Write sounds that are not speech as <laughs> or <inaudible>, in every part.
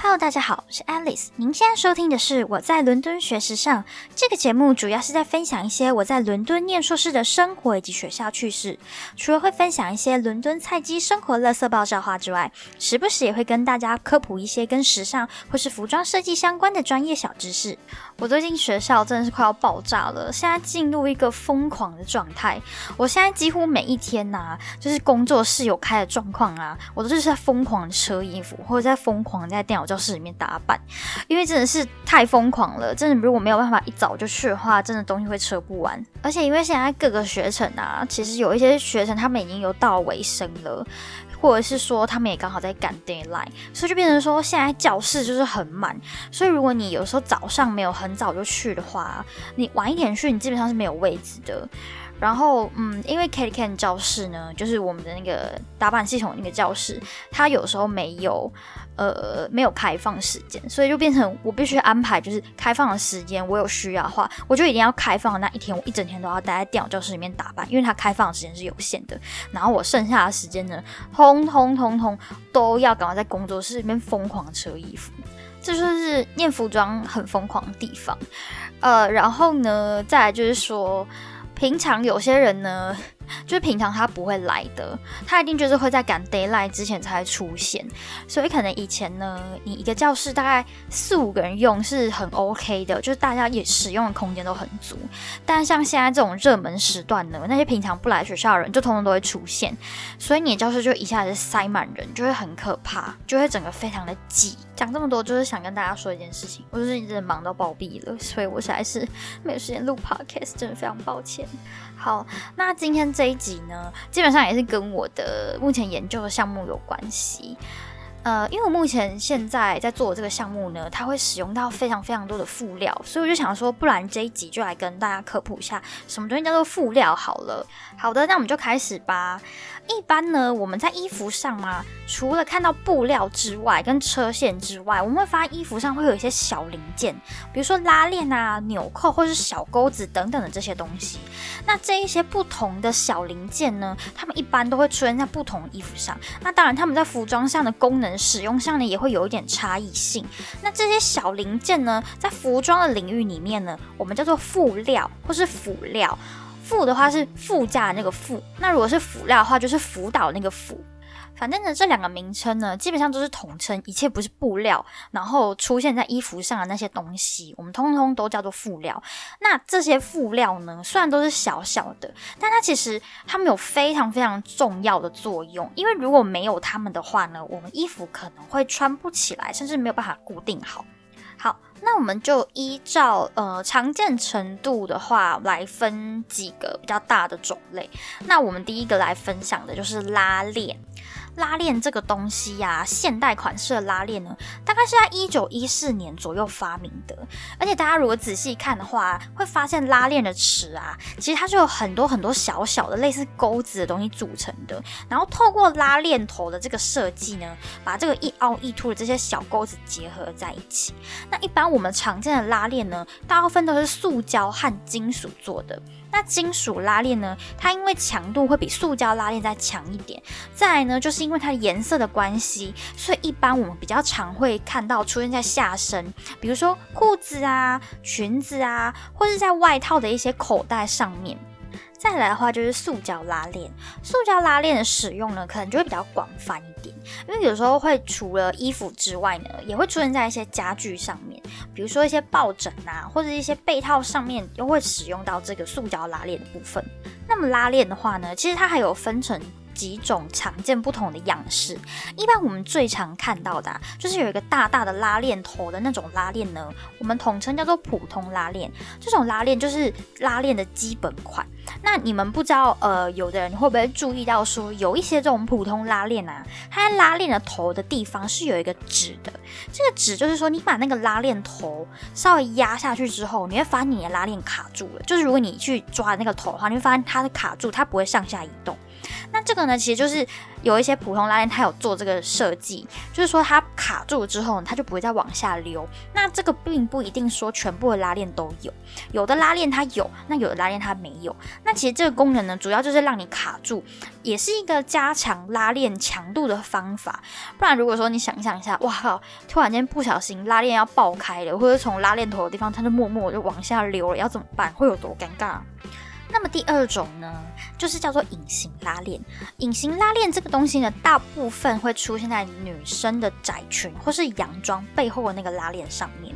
Hello，大家好，我是 Alice。您现在收听的是我在伦敦学时尚这个节目，主要是在分享一些我在伦敦念硕士的生活以及学校趣事。除了会分享一些伦敦菜鸡生活乐色爆笑话之外，时不时也会跟大家科普一些跟时尚或是服装设计相关的专业小知识。我最近学校真的是快要爆炸了，现在进入一个疯狂的状态。我现在几乎每一天呐、就是工作室有开的状况啊，我都是在疯狂的车衣服，或者在疯狂在电脑教室里面打扮，因为真的是太疯狂了。真的，如果没有办法一早就去的话，真的东西会车不完。而且因为现在各个学程啊，其实有一些学程他们已经有到尾声了。或者是说他们也刚好在赶 deadline，所以就变成说现在教室就是很满，所以如果你有时候早上没有很早就去的话，你晚一点去，你基本上是没有位置的。然后，嗯，因为 Katy Can 教室呢，就是我们的那个打板系统那个教室，它有时候没有，呃，没有开放时间，所以就变成我必须安排，就是开放的时间，我有需要的话，我就一定要开放的那一天，我一整天都要待在电脑教室里面打扮，因为它开放的时间是有限的。然后我剩下的时间呢，通通通通都要赶快在工作室里面疯狂扯衣服。这就是念服装很疯狂的地方，呃，然后呢，再来就是说，平常有些人呢，就是平常他不会来的，他一定就是会在赶 d a y l i g h t 之前才会出现，所以可能以前呢，你一个教室大概四五个人用是很 OK 的，就是大家也使用的空间都很足。但像现在这种热门时段呢，那些平常不来学校的人就通通都会出现，所以你的教室就一下子塞满人，就会很可怕，就会整个非常的挤。讲这么多，就是想跟大家说一件事情，我就是一直忙到暴毙了，所以我实在是没有时间录 podcast，真的非常抱歉。好，那今天这一集呢，基本上也是跟我的目前研究的项目有关系。呃，因为我目前现在在做的这个项目呢，它会使用到非常非常多的辅料，所以我就想说，不然这一集就来跟大家科普一下什么东西叫做辅料好了。好的，那我们就开始吧。一般呢，我们在衣服上嘛，除了看到布料之外，跟车线之外，我们会发现衣服上会有一些小零件，比如说拉链啊、纽扣或是小钩子等等的这些东西。那这一些不同的小零件呢，它们一般都会出现在不同衣服上。那当然，它们在服装上的功能使用上呢，也会有一点差异性。那这些小零件呢，在服装的领域里面呢，我们叫做辅料或是辅料。辅的话是副驾那个辅，那如果是辅料的话，就是辅导那个辅。反正呢，这两个名称呢，基本上都是统称一切不是布料，然后出现在衣服上的那些东西，我们通通都叫做辅料。那这些辅料呢，虽然都是小小的，但它其实它们有非常非常重要的作用。因为如果没有它们的话呢，我们衣服可能会穿不起来，甚至没有办法固定好。好，那我们就依照呃常见程度的话来分几个比较大的种类。那我们第一个来分享的就是拉链。拉链这个东西呀、现代款式的拉链呢，大概是在一九一四年左右发明的。而且大家如果仔细看的话，会发现拉链的齿啊，其实它是有很多很多小小的类似钩子的东西组成的。然后透过拉链头的这个设计呢，把这个一凹一凸的这些小钩子结合在一起。那一般我们常见的拉链呢，大部分都是塑胶和金属做的。那金属拉链呢，它因为强度会比塑胶拉链再强一点。再来呢，就是因为它颜色的关系，所以一般我们比较常会看到出现在下身，比如说裤子啊、裙子啊，或是在外套的一些口袋上面。再来的话就是塑胶拉链，塑胶拉链的使用呢，可能就会比较广泛一点，因为有时候会除了衣服之外呢，也会出现在一些家具上面，比如说一些抱枕啊，或者一些被套上面，又会使用到这个塑胶拉链的部分。那么拉链的话呢，其实它还有分成。几种常见不同的样式，一般我们最常看到的、啊、就是有一个大大的拉链头的那种拉链呢，我们统称叫做普通拉链。这种拉链就是拉链的基本款。那你们不知道，呃，有的人会不会注意到说，有一些这种普通拉链啊，它拉链的头的地方是有一个纸的。这个纸就是说，你把那个拉链头稍微压下去之后，你会发现你的拉链卡住了。就是如果你去抓那个头的话，你会发现它的卡住，它不会上下移动。那这个呢，其实就是有一些普通拉链它有做这个设计，就是说它卡住之后，它就不会再往下溜。那这个并不一定说全部的拉链都有，有的拉链它有，那有的拉链它没有。那其实这个功能呢，主要就是让你卡住，也是一个加强拉链强度的方法。不然如果说你想象一下，哇靠，突然间不小心拉链要爆开了，或者从拉链头的地方它就默默就往下溜了，要怎么办？会有多尴尬？那么第二种呢，就是叫做隐形拉链。隐形拉链这个东西呢，大部分会出现在女生的窄裙或是洋装背后的那个拉链上面。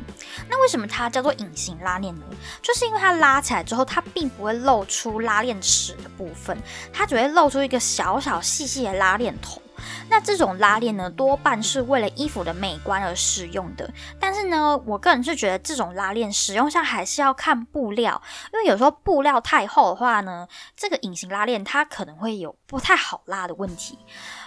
那为什么它叫做隐形拉链呢？就是因为它拉起来之后，它并不会露出拉链齿的部分，它只会露出一个小小细细的拉链头。那这种拉链呢，多半是为了衣服的美观而使用的。但是呢，我个人是觉得这种拉链使用上还是要看布料，因为有时候布料太厚的话呢，这个隐形拉链它可能会有不太好拉的问题。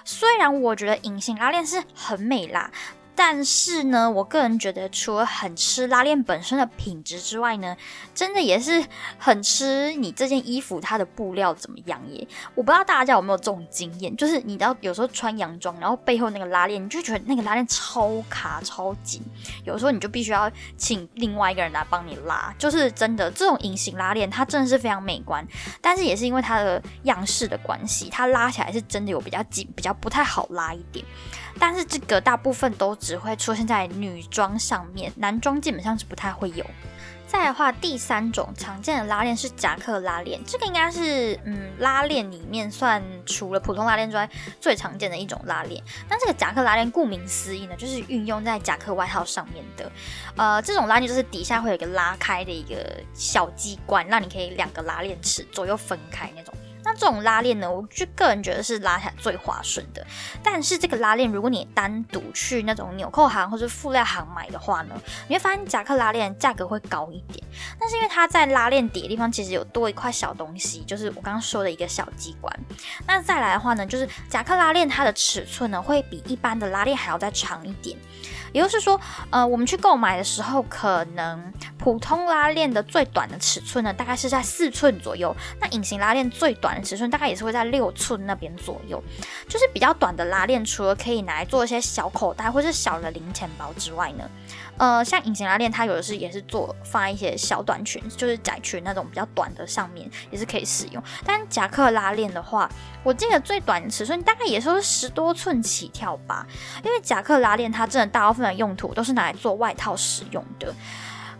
虽然我觉得隐形拉链是很美啦。但是呢，我个人觉得，除了很吃拉链本身的品质之外呢，真的也是很吃你这件衣服它的布料怎么样耶。我不知道大家有没有这种经验，就是你知道有时候穿洋装，然后背后那个拉链，你就觉得那个拉链超卡超紧，有时候你就必须要请另外一个人来帮你拉。就是真的，这种隐形拉链它真的是非常美观，但是也是因为它的样式的关系，它拉起来是真的有比较紧，比较不太好拉一点。但是这个大部分都只会出现在女装上面，男装基本上是不太会有。再来的话，第三种常见的拉链是夹克拉链，这个应该是嗯拉链里面算除了普通拉链之外最常见的一种拉链。那这个夹克拉链顾名思义呢，就是运用在夹克外套上面的。呃，这种拉链就是底下会有一个拉开的一个小机关，让你可以两个拉链齿左右分开那种。那这种拉链呢，我就个人觉得是拉起来最滑顺的。但是这个拉链，如果你单独去那种纽扣行或者辅料行买的话呢，你会发现夹克拉链价格会高一点。但是因为它在拉链底的地方其实有多一块小东西，就是我刚刚说的一个小机关。那再来的话呢，就是夹克拉链它的尺寸呢会比一般的拉链还要再长一点。也就是说，呃，我们去购买的时候，可能普通拉链的最短的尺寸呢，大概是在四寸左右。那隐形拉链最短的尺寸大概也是会在六寸那边左右。就是比较短的拉链，除了可以拿来做一些小口袋或是小的零钱包之外呢，呃，像隐形拉链，它有的是也是做放一些小短裙，就是窄裙那种比较短的上面也是可以使用。但夹克拉链的话，我记得最短尺寸大概也是十多寸起跳吧。因为夹克拉链它真的大部分。的用途都是拿来做外套使用的，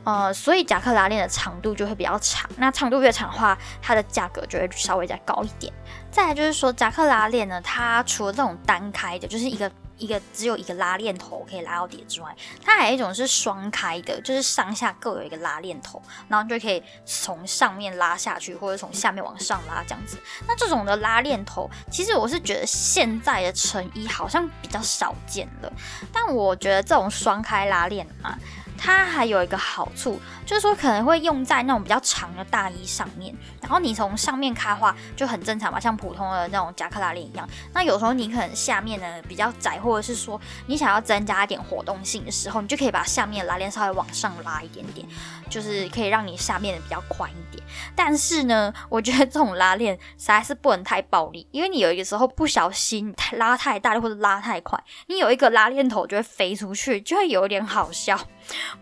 呃，所以夹克拉链的长度就会比较长。那长度越长的话，它的价格就会稍微再高一点。再来就是说，夹克拉链呢，它除了这种单开的，就是一个一个只有一个拉链头可以拉到底之外，它还有一种是双开的，就是上下各有一个拉链头，然后就可以从上面拉下去，或者从下面往上拉这样子。那这种的拉链头，其实我是觉得现在的成衣好像比较少见了，但我觉得这种双开拉链啊。它还有一个好处，就是说可能会用在那种比较长的大衣上面，然后你从上面开话就很正常嘛，像普通的那种夹克拉链一样。那有时候你可能下面呢比较窄，或者是说你想要增加一点活动性的时候，你就可以把下面拉链稍微往上拉一点点，就是可以让你下面的比较宽一点。但是呢，我觉得这种拉链实在是不能太暴力，因为你有一个时候不小心拉太大或者拉太快，你有一个拉链头就会飞出去，就会有点好笑。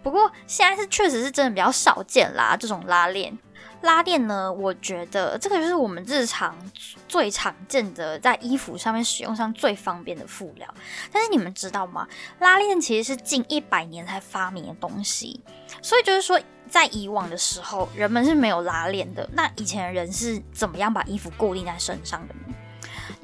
不过现在是确实是真的比较少见啦，这种拉链。拉链呢，我觉得这个就是我们日常最常见的，在衣服上面使用上最方便的辅料。但是你们知道吗？拉链其实是近一百年才发明的东西，所以就是说，在以往的时候，人们是没有拉链的。那以前的人是怎么样把衣服固定在身上的呢？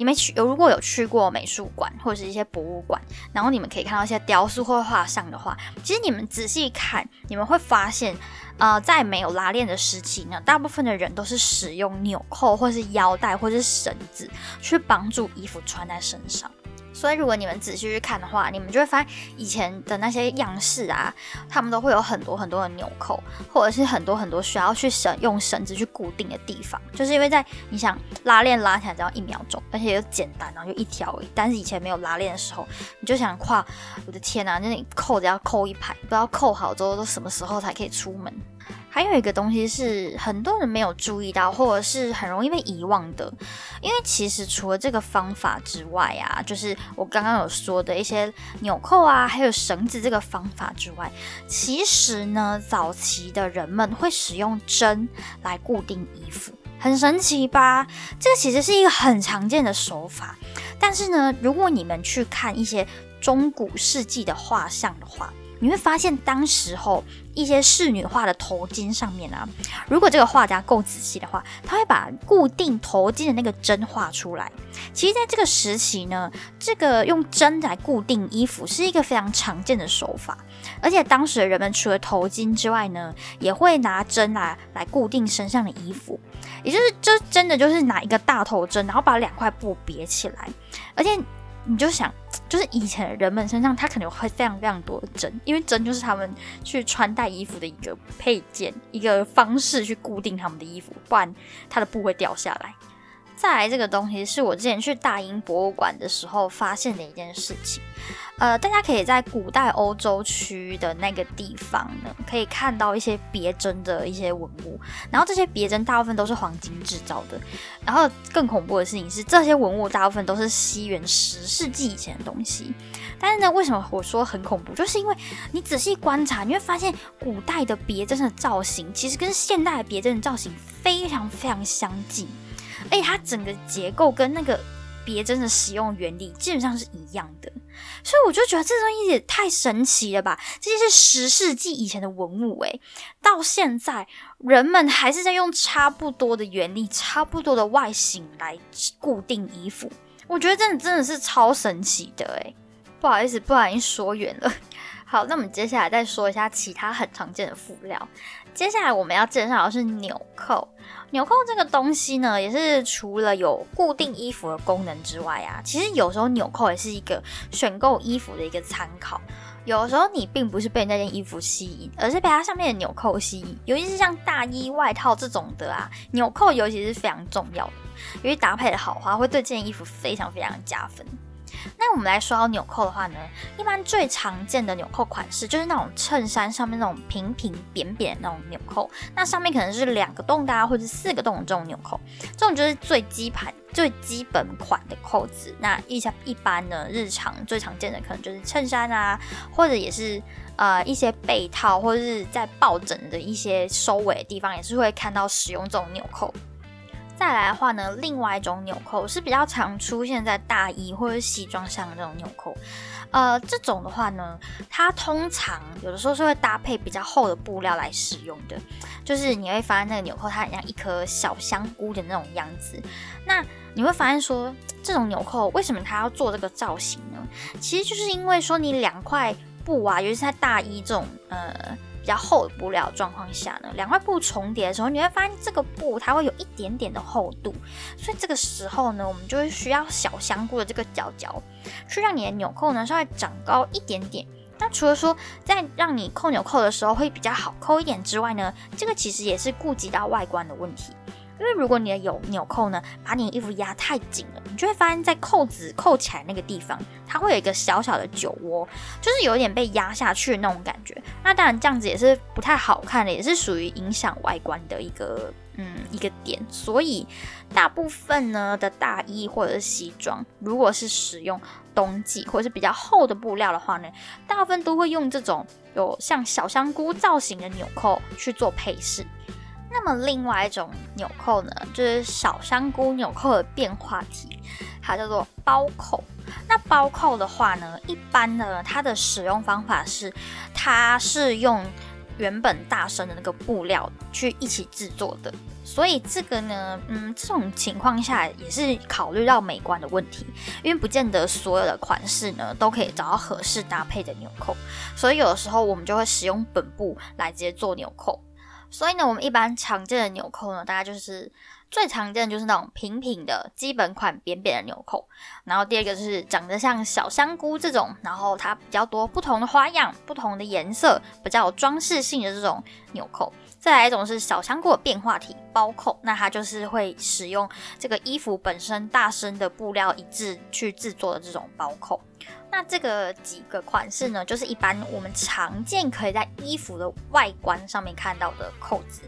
你们去有如果有去过美术馆或者是一些博物馆，然后你们可以看到一些雕塑或画像的话，其实你们仔细看，你们会发现，呃，在没有拉链的时期呢，大部分的人都是使用纽扣或是腰带或是绳子去帮助衣服穿在身上。所以，如果你们仔细去看的话，你们就会发现以前的那些样式啊，他们都会有很多很多的纽扣，或者是很多很多需要去绳用绳子去固定的地方。就是因为在你想拉链拉起来只要一秒钟，而且又简单，然后就一条。但是以前没有拉链的时候，你就想跨，我的天呐，那你扣子要扣一排，不知道扣好之后都什么时候才可以出门。还有一个东西是很多人没有注意到，或者是很容易被遗忘的，因为其实除了这个方法之外啊，就是我刚刚有说的一些纽扣啊，还有绳子这个方法之外，其实呢，早期的人们会使用针来固定衣服，很神奇吧？这个其实是一个很常见的手法，但是呢，如果你们去看一些中古世纪的画像的话，你会发现，当时候一些仕女画的头巾上面啊，如果这个画家够仔细的话，他会把固定头巾的那个针画出来。其实，在这个时期呢，这个用针来固定衣服是一个非常常见的手法。而且，当时的人们除了头巾之外呢，也会拿针来来固定身上的衣服，也就是这真的就是拿一个大头针，然后把两块布别起来，而且。你就想，就是以前的人们身上，他可能会非常非常多的针，因为针就是他们去穿戴衣服的一个配件，一个方式去固定他们的衣服，不然他的布会掉下来。再来，这个东西是我之前去大英博物馆的时候发现的一件事情。呃，大家可以在古代欧洲区的那个地方呢，可以看到一些别针的一些文物。然后这些别针大部分都是黄金制造的。然后更恐怖的事情是，这些文物大部分都是西元十世纪以前的东西。但是呢，为什么我说很恐怖？就是因为你仔细观察，你会发现古代的别针的造型其实跟现代的别针的造型非常非常相近。哎，它整个结构跟那个别针的使用原理基本上是一样的，所以我就觉得这东西也太神奇了吧！这些是十世纪以前的文物，哎，到现在人们还是在用差不多的原理、差不多的外形来固定衣服，我觉得真的真的是超神奇的，哎，不好意思，不然说远了。<laughs> 好，那我们接下来再说一下其他很常见的辅料。接下来我们要介绍的是纽扣。纽扣这个东西呢，也是除了有固定衣服的功能之外啊，其实有时候纽扣也是一个选购衣服的一个参考。有时候你并不是被那件衣服吸引，而是被它上面的纽扣吸引。尤其是像大衣、外套这种的啊，纽扣尤其是非常重要的，因为搭配的好话会对这件衣服非常非常加分。那我们来说到纽扣的话呢，一般最常见的纽扣款式就是那种衬衫上面那种平平扁扁的那种纽扣，那上面可能是两个洞的或者四个洞的这种纽扣，这种就是最基盘最基本款的扣子。那一般一般呢，日常最常见的可能就是衬衫啊，或者也是呃一些被套或者是在抱枕的一些收尾的地方，也是会看到使用这种纽扣。再来的话呢，另外一种纽扣是比较常出现在大衣或者西装上的这种纽扣。呃，这种的话呢，它通常有的时候是会搭配比较厚的布料来使用的。就是你会发现那个纽扣它很像一颗小香菇的那种样子。那你会发现说，这种纽扣为什么它要做这个造型呢？其实就是因为说你两块布啊，尤其是在大衣这种呃。比较厚的布料状况下呢，两块布重叠的时候，你会发现这个布它会有一点点的厚度，所以这个时候呢，我们就会需要小香菇的这个角角，去让你的纽扣呢稍微长高一点点。那除了说在让你扣纽扣的时候会比较好扣一点之外呢，这个其实也是顾及到外观的问题。因为如果你的有纽扣呢，把你衣服压太紧了，你就会发现，在扣子扣起来那个地方，它会有一个小小的酒窝，就是有点被压下去的那种感觉。那当然这样子也是不太好看的，也是属于影响外观的一个嗯一个点。所以大部分呢的大衣或者是西装，如果是使用冬季或者是比较厚的布料的话呢，大部分都会用这种有像小香菇造型的纽扣去做配饰。那么另外一种纽扣呢，就是小香菇纽扣的变化体，它叫做包扣。那包扣的话呢，一般呢，它的使用方法是，它是用原本大身的那个布料去一起制作的。所以这个呢，嗯，这种情况下也是考虑到美观的问题，因为不见得所有的款式呢都可以找到合适搭配的纽扣，所以有的时候我们就会使用本布来直接做纽扣。所以呢，我们一般常见的纽扣呢，大家就是最常见的就是那种平平的基本款扁扁的纽扣。然后第二个就是长得像小香菇这种，然后它比较多不同的花样、不同的颜色，比较有装饰性的这种纽扣。再来一种是小香菇的变化体包扣，那它就是会使用这个衣服本身大身的布料一致去制作的这种包扣。那这个几个款式呢，就是一般我们常见可以在衣服的外观上面看到的扣子。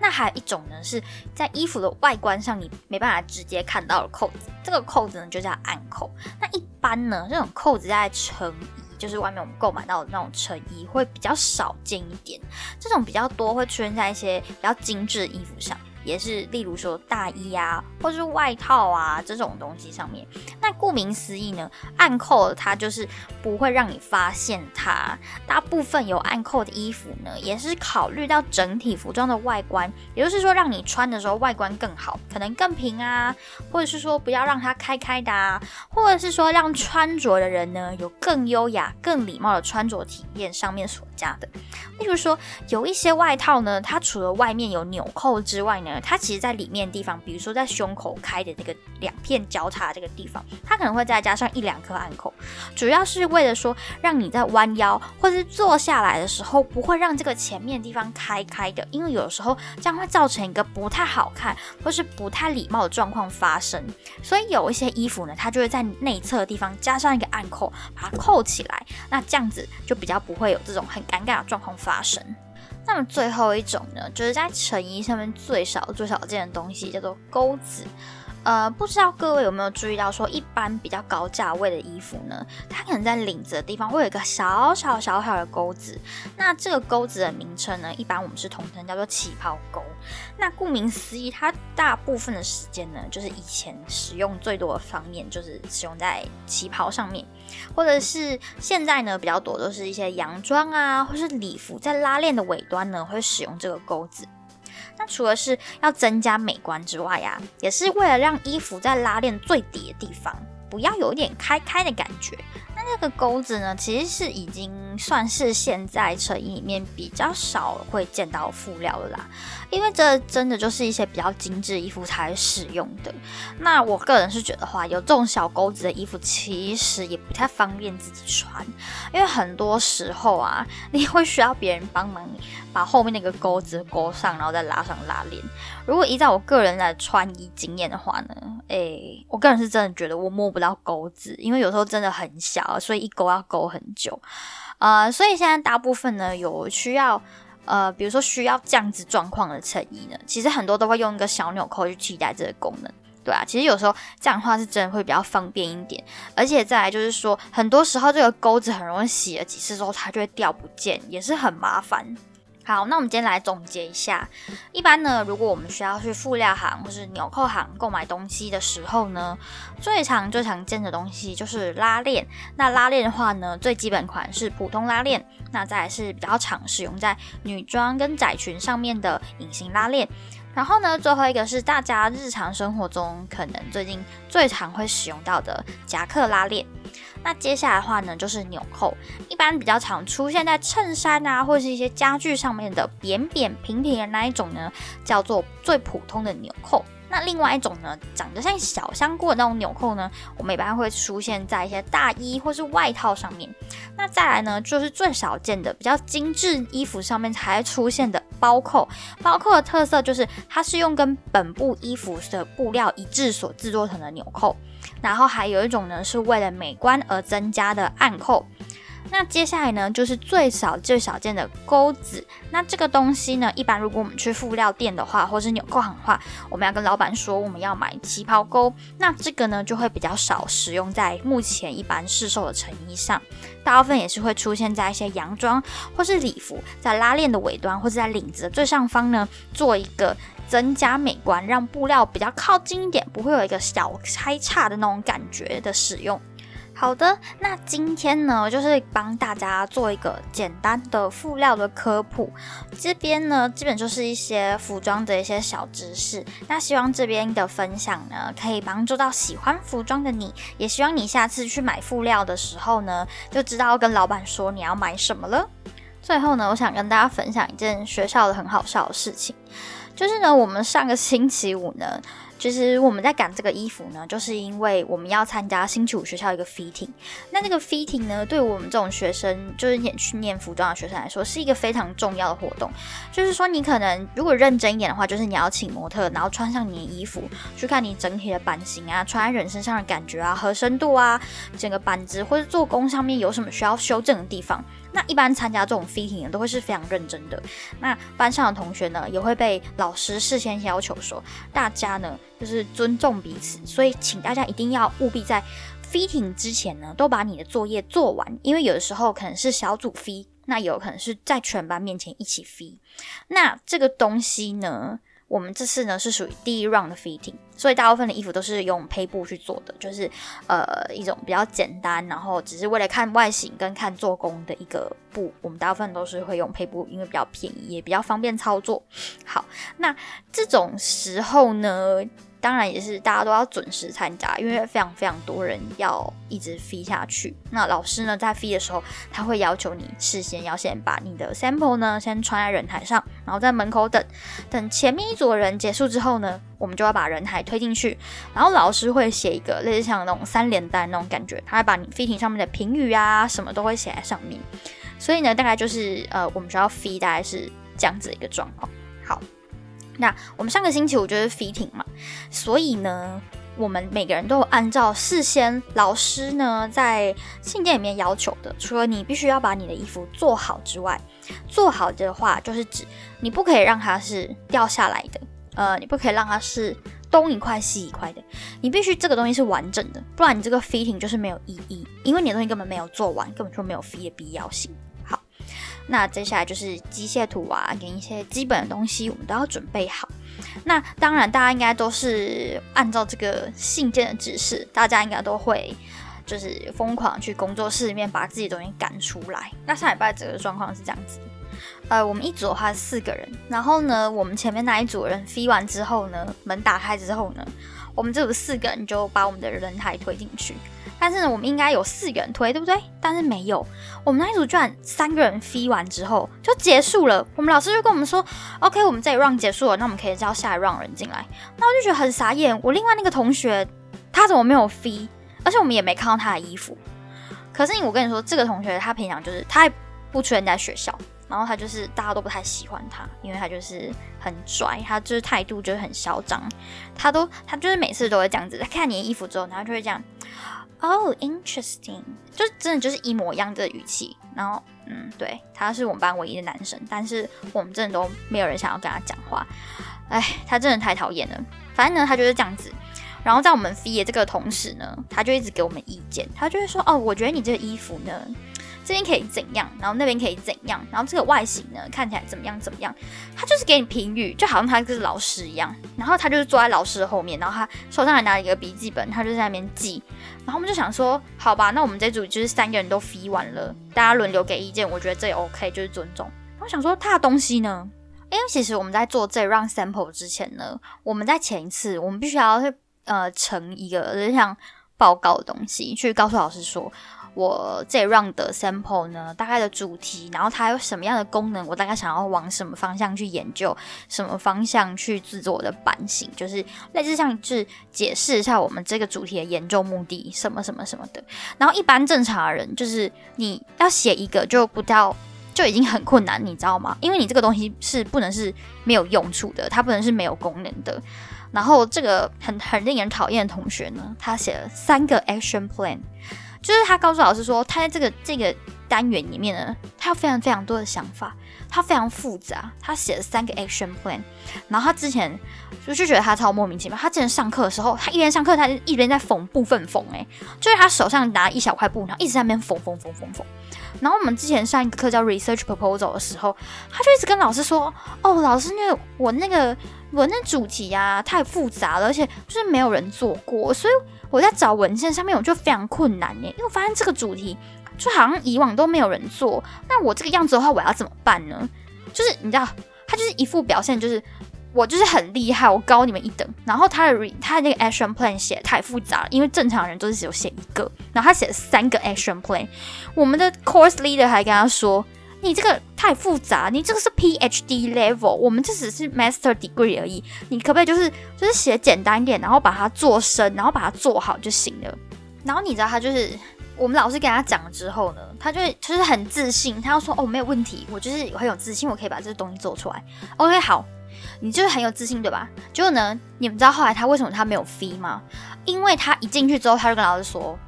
那还有一种呢，是在衣服的外观上你没办法直接看到的扣子，这个扣子呢就叫暗扣。那一般呢，这种扣子在成衣，就是外面我们购买到的那种成衣会比较少见一点，这种比较多会出现在一些比较精致的衣服上。也是，例如说大衣啊，或是外套啊这种东西上面。那顾名思义呢，暗扣它就是不会让你发现它。大部分有暗扣的衣服呢，也是考虑到整体服装的外观，也就是说让你穿的时候外观更好，可能更平啊，或者是说不要让它开开的啊，或者是说让穿着的人呢有更优雅、更礼貌的穿着体验上面所加的。例如说有一些外套呢，它除了外面有纽扣之外呢，它其实，在里面的地方，比如说在胸口开的那个两片交叉这个地方，它可能会再加上一两颗暗扣，主要是为了说，让你在弯腰或是坐下来的时候，不会让这个前面地方开开的，因为有时候这样会造成一个不太好看或是不太礼貌的状况发生。所以有一些衣服呢，它就会在内侧的地方加上一个暗扣，把它扣起来，那这样子就比较不会有这种很尴尬状况发生。那么最后一种呢，就是在成衣上面最少最少见的东西，叫做钩子。呃，不知道各位有没有注意到，说一般比较高价位的衣服呢，它可能在领子的地方会有一个小小小小的钩子。那这个钩子的名称呢，一般我们是统称叫做旗袍钩。那顾名思义，它大部分的时间呢，就是以前使用最多的方面就是使用在旗袍上面，或者是现在呢比较多都是一些洋装啊，或是礼服，在拉链的尾端呢会使用这个钩子。那除了是要增加美观之外呀，也是为了让衣服在拉链最底的地方不要有一点开开的感觉。那个钩子呢，其实是已经算是现在成衣里面比较少会见到布料的啦。因为这真的就是一些比较精致衣服才使用的。那我个人是觉得话，有这种小钩子的衣服，其实也不太方便自己穿，因为很多时候啊，<laughs> 你会需要别人帮忙把后面那个钩子勾上，然后再拉上拉链。如果依照我个人的穿衣经验的话呢，诶，我个人是真的觉得我摸不到钩子，因为有时候真的很小，所以一勾要勾很久。呃，所以现在大部分呢有需要。呃，比如说需要这样子状况的衬衣呢，其实很多都会用一个小纽扣去替代这个功能，对啊，其实有时候这样的话是真的会比较方便一点，而且再来就是说，很多时候这个钩子很容易洗了几次之后它就会掉不见，也是很麻烦。好，那我们今天来总结一下。一般呢，如果我们需要去布料行或是纽扣行购买东西的时候呢，最常最常见的东西就是拉链。那拉链的话呢，最基本款是普通拉链，那再是比较常使用在女装跟窄裙上面的隐形拉链。然后呢，最后一个是大家日常生活中可能最近最常会使用到的夹克拉链。那接下来的话呢，就是纽扣，一般比较常出现在衬衫啊，或是一些家具上面的扁扁平平的那一种呢，叫做最普通的纽扣。那另外一种呢，长得像小香菇的那种纽扣呢，我们一般会出现在一些大衣或是外套上面。那再来呢，就是最少见的、比较精致衣服上面才出现的包扣。包扣的特色就是它是用跟本部衣服的布料一致所制作成的纽扣。然后还有一种呢，是为了美观而增加的暗扣。那接下来呢，就是最少最少见的钩子。那这个东西呢，一般如果我们去布料店的话，或是纽扣行的话，我们要跟老板说我们要买旗袍钩。那这个呢，就会比较少使用在目前一般市售的成衣上，大部分也是会出现在一些洋装或是礼服，在拉链的尾端或者在领子的最上方呢，做一个。增加美观，让布料比较靠近一点，不会有一个小开叉的那种感觉的使用。好的，那今天呢，就是帮大家做一个简单的布料的科普。这边呢，基本就是一些服装的一些小知识。那希望这边的分享呢，可以帮助到喜欢服装的你，也希望你下次去买布料的时候呢，就知道跟老板说你要买什么了。最后呢，我想跟大家分享一件学校的很好笑的事情。就是呢，我们上个星期五呢，就是我们在赶这个衣服呢，就是因为我们要参加星期五学校一个 fitting。那那个 fitting 呢，对我们这种学生，就是念去念服装的学生来说，是一个非常重要的活动。就是说，你可能如果认真一点的话，就是你要请模特，然后穿上你的衣服，去看你整体的版型啊，穿在人身上的感觉啊，合身度啊，整个板子或者做工上面有什么需要修正的地方。那一般参加这种 fitting 都会是非常认真的。那班上的同学呢，也会被老师事先要求说，大家呢就是尊重彼此，所以请大家一定要务必在 fitting 之前呢，都把你的作业做完，因为有的时候可能是小组 fit，那有可能是在全班面前一起 fit。那这个东西呢？我们这次呢是属于第一 round 的 fitting，所以大部分的衣服都是用胚布去做的，就是呃一种比较简单，然后只是为了看外形跟看做工的一个布。我们大部分都是会用胚布，因为比较便宜，也比较方便操作。好，那这种时候呢？当然也是大家都要准时参加，因为非常非常多人要一直飞下去。那老师呢，在飞的时候，他会要求你事先要先把你的 sample 呢先穿在人台上，然后在门口等。等前面一组人结束之后呢，我们就要把人台推进去，然后老师会写一个类似像那种三连单那种感觉，他会把你飞艇上面的评语啊什么都会写在上面。所以呢，大概就是呃，我们学校飞大概是这样子一个状况。那我们上个星期五就是 fitting 嘛，所以呢，我们每个人都有按照事先老师呢在信件里面要求的，除了你必须要把你的衣服做好之外，做好的话就是指你不可以让它是掉下来的，呃，你不可以让它是东一块西一块的，你必须这个东西是完整的，不然你这个 fitting 就是没有意义，因为你的东西根本没有做完，根本就没有 fit 的必要性。那接下来就是机械图啊，跟一些基本的东西，我们都要准备好。那当然，大家应该都是按照这个信件的指示，大家应该都会就是疯狂去工作室里面把自己东西赶出来。那上礼拜这个状况是这样子，呃，我们一组的话是四个人，然后呢，我们前面那一组人飞完之后呢，门打开之后呢，我们这组四个人就把我们的人台推进去。但是呢，我们应该有四个人推，对不对？但是没有，我们那一组居然三个人飞完之后就结束了。我们老师就跟我们说：“OK，我们这一 round 结束了，那我们可以叫下一 round 人进来。”那我就觉得很傻眼。我另外那个同学他怎么没有飞？而且我们也没看到他的衣服。可是我跟你说，这个同学他平常就是他不出现在学校，然后他就是大家都不太喜欢他，因为他就是很拽，他就是态度就是很嚣张，他都他就是每次都会这样子，他看你的衣服之后，然后就会这样。哦 interesting，就真的就是一模一样的语气。然后，嗯，对，他是我们班唯一的男生，但是我们真的都没有人想要跟他讲话。哎，他真的太讨厌了。反正呢，他就是这样子。然后在我们毕业这个同时呢，他就一直给我们意见。他就会说：“哦，我觉得你这个衣服呢。”这边可以怎样，然后那边可以怎样，然后这个外形呢看起来怎么样怎么样？他就是给你评语，就好像他是老师一样。然后他就是坐在老师的后面，然后他手上还拿了一个笔记本，他就在那边记。然后我们就想说，好吧，那我们这组就是三个人都 f 完了，大家轮流给意见，我觉得这也 OK，就是尊重。我想说他的东西呢，因为其实我们在做这 round sample 之前呢，我们在前一次我们必须要呃成一个就像报告的东西，去告诉老师说。我这 round 的 sample 呢，大概的主题，然后它有什么样的功能，我大概想要往什么方向去研究，什么方向去制作我的版型，就是类似像是解释一下我们这个主题的研究目的，什么什么什么的。然后一般正常的人，就是你要写一个就不到就已经很困难，你知道吗？因为你这个东西是不能是没有用处的，它不能是没有功能的。然后这个很很令人讨厌的同学呢，他写了三个 action plan。就是他告诉老师说，他在这个这个单元里面呢，他有非常非常多的想法，他非常复杂，他写了三个 action plan。然后他之前就就觉得他超莫名其妙。他之前上课的时候，他一边上课，他一边在缝部分缝，哎，就是他手上拿一小块布，然后一直在那边缝缝缝缝缝。然后我们之前上一个课叫 research proposal 的时候，他就一直跟老师说，哦，老师，因为我那个我那主题呀太复杂了，而且就是没有人做过，所以。我在找文献上面，我就非常困难耶，因为我发现这个主题就好像以往都没有人做，那我这个样子的话，我要怎么办呢？就是你知道，他就是一副表现，就是我就是很厉害，我高你们一等。然后他的他的那个 action plan 写太复杂了，因为正常人都是只有写一个，然后他写了三个 action plan。我们的 course leader 还跟他说：“你这个太复杂，你这个是 PhD level，我们这只是 Master degree 而已，你可不可以就是就是写简单一点，然后把它做深，然后把它做好就行了。然后你知道他就是我们老师跟他讲了之后呢，他就就是很自信，他要说哦没有问题，我就是很有自信，我可以把这个东西做出来。OK 好，你就是很有自信对吧？结果呢，你们知道后来他为什么他没有 fee 吗？因为他一进去之后，他就跟老师说：“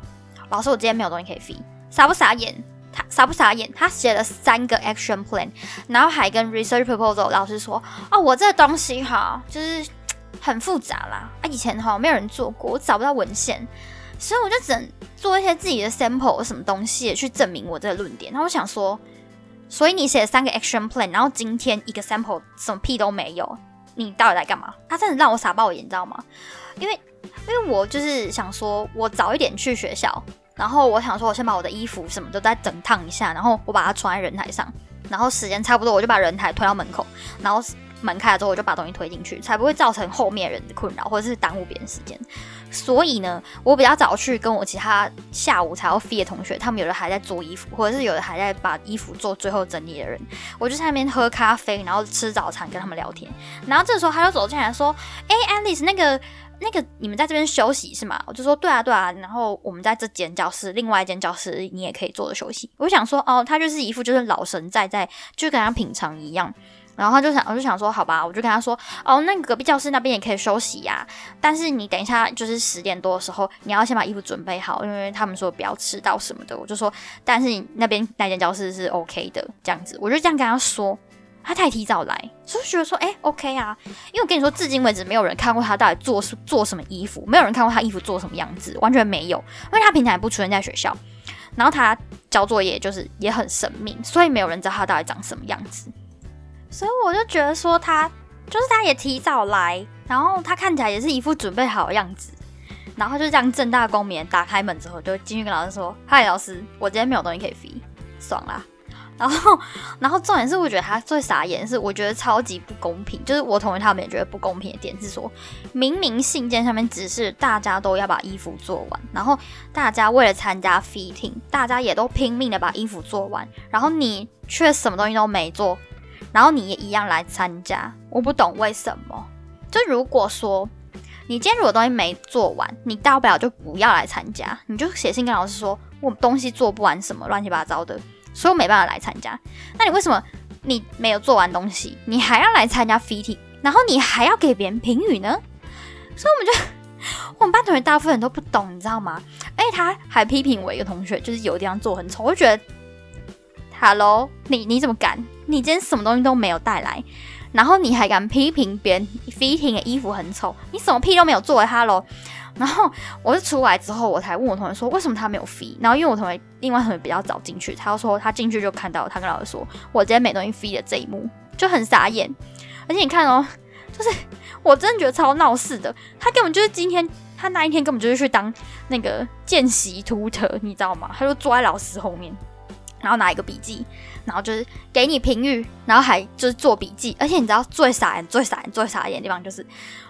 老师，我今天没有东西可以 fee。”傻不傻眼？他傻不傻眼？他写了三个 action plan，然后还跟 research proposal 老师说：“哦，我这个东西哈，就是很复杂啦，啊，以前哈没有人做过，我找不到文献。”所以我就只能做一些自己的 sample 什么东西去证明我这个论点。然后我想说，所以你写了三个 action plan，然后今天一个 sample 什么屁都没有，你到底在干嘛？他真的让我傻爆眼，你知道吗？因为因为我就是想说，我早一点去学校，然后我想说，我先把我的衣服什么都再整烫一下，然后我把它穿在人台上，然后时间差不多，我就把人台推到门口，然后。门开了之后，我就把东西推进去，才不会造成后面人的困扰，或者是耽误别人时间。所以呢，我比较早去跟我其他下午才要飞的同学，他们有的还在做衣服，或者是有的还在把衣服做最后整理的人，我就在那边喝咖啡，然后吃早餐，跟他们聊天。然后这时候他就走进来说：“哎，Alice，那个那个，你们在这边休息是吗？”我就说：“对啊，对啊。”然后我们在这间教室，另外一间教室你也可以坐着休息。我想说，哦，他就是一副就是老神在在，就跟他平常一样。然后他就想，我就想说，好吧，我就跟他说，哦，那隔壁教室那边也可以休息呀，但是你等一下就是十点多的时候，你要先把衣服准备好，因为他们说不要迟到什么的。我就说，但是你那边那间教室是 OK 的，这样子，我就这样跟他说。他太提早来，所以觉得说，哎，OK 啊，因为我跟你说，至今为止没有人看过他到底做做什么衣服，没有人看过他衣服做什么样子，完全没有，因为他平常也不出现在学校，然后他交作业就是也很神秘，所以没有人知道他到底长什么样子。所以我就觉得说他就是他也提早来，然后他看起来也是一副准备好的样子，然后就这样正大光明打开门之后，就进去跟老师说：“嗨，老师，我今天没有东西可以飞，爽啦。”然后，然后重点是我觉得他最傻眼是，我觉得超级不公平，就是我同意他们也觉得不公平的点是说，明明信件上面指示大家都要把衣服做完，然后大家为了参加 fitting，大家也都拼命的把衣服做完，然后你却什么东西都没做。然后你也一样来参加，我不懂为什么。就如果说你今天如果东西没做完，你大不了就不要来参加，你就写信跟老师说，我东西做不完，什么乱七八糟的，所以我没办法来参加。那你为什么你没有做完东西，你还要来参加 fitting，然后你还要给别人评语呢？所以我们就 <laughs> 我们班同学大部分人都不懂，你知道吗？而且他还批评我一个同学，就是有地方做很丑，我就觉得。Hello，你你怎么敢？你今天什么东西都没有带来，然后你还敢批评别人 fitting 的衣服很丑？你什么屁都没有做，Hello。然后我是出来之后，我才问我同学说为什么他没有飞。然后因为我同学另外同学比较早进去，他说他进去就看到他跟老师说我今天没东西飞的这一幕，就很傻眼。而且你看哦，就是我真的觉得超闹事的。他根本就是今天他那一天根本就是去当那个见习图特，你知道吗？他就坐在老师后面。然后拿一个笔记，然后就是给你评语，然后还就是做笔记。而且你知道最傻眼、最傻眼、最傻眼的地方就是，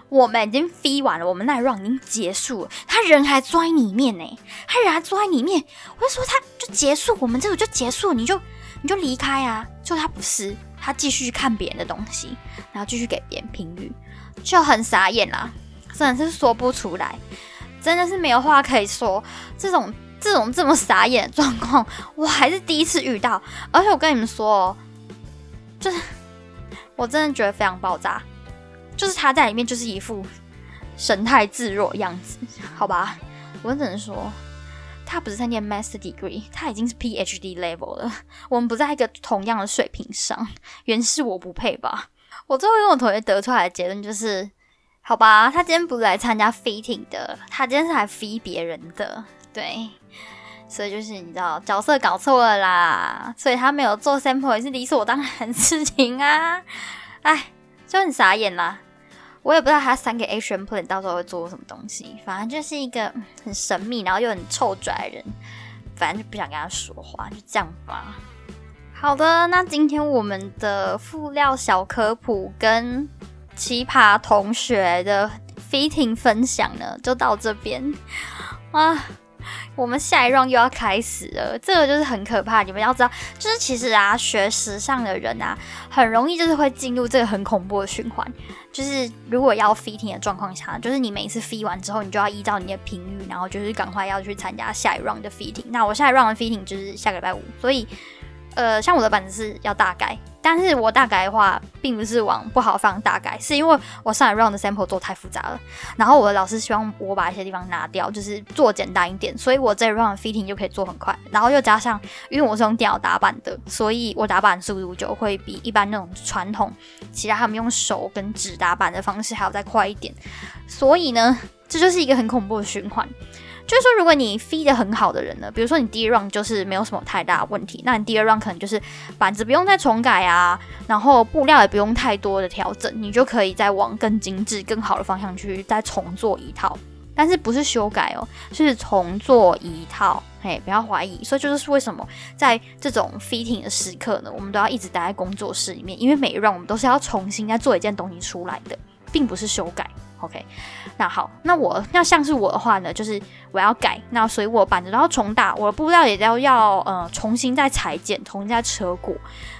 我们已经飞完了，我们那 run 已经结束了，他人还坐在里面呢，他人还坐在里面。我就说他就结束，我们这个就结束，你就你就离开啊。就他不是，他继续看别人的东西，然后继续给别人评语，就很傻眼啦，真的是说不出来，真的是没有话可以说，这种。这种这么傻眼的状况，我还是第一次遇到。而且我跟你们说哦，就是我真的觉得非常爆炸。就是他在里面就是一副神态自若的样子，<laughs> 好吧？我只能说，他不是在念 master degree，他已经是 PhD level 了。我们不在一个同样的水平上，原是我不配吧？我最后跟我同学得出来的结论就是，好吧，他今天不是来参加 fitting 的，他今天是来 fit 别人的，对。所以就是你知道角色搞错了啦，所以他没有做 sample 也是理所当然的事情啊，哎，就很傻眼啦。我也不知道他三个 action plan 到时候会做什么东西，反正就是一个很神秘，然后又很臭拽的人，反正就不想跟他说话，就这样吧。好的，那今天我们的副料小科普跟奇葩同学的 fitting 分享呢，就到这边啊。我们下一 round 又要开始了，这个就是很可怕。你们要知道，就是其实啊，学时尚的人啊，很容易就是会进入这个很恐怖的循环。就是如果要 fitting 的状况下，就是你每一次 fit 完之后，你就要依照你的频率，然后就是赶快要去参加下一 round 的 fitting。那我下一 round 的 fitting 就是下个礼拜五，所以。呃，像我的板子是要大改，但是我大改的话，并不是往不好方大改，是因为我上一 round 的 sample 做太复杂了，然后我的老师希望我把一些地方拿掉，就是做简单一点，所以我这 round fitting 就可以做很快，然后又加上，因为我是用电脑打板的，所以我打板速度就会比一般那种传统，其他他们用手跟纸打板的方式还要再快一点，所以呢，这就是一个很恐怖的循环。就是说，如果你 feed 很好的人呢，比如说你第一 round 就是没有什么太大问题，那你第二 round 可能就是板子不用再重改啊，然后布料也不用太多的调整，你就可以再往更精致、更好的方向去再重做一套。但是不是修改哦，是重做一套。嘿，不要怀疑。所以就是为什么在这种 fitting 的时刻呢，我们都要一直待在工作室里面，因为每一 round 我们都是要重新再做一件东西出来的，并不是修改。OK，那好，那我要像是我的话呢，就是我要改，那所以我板子都要重打，我的布料也要要呃重新再裁剪，重新再车过，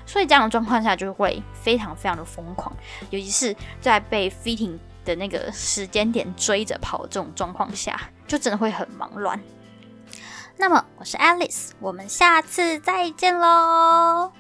所以这样的状况下就会非常非常的疯狂，尤其是在被 fitting 的那个时间点追着跑这种状况下，就真的会很忙乱。那么我是 Alice，我们下次再见喽。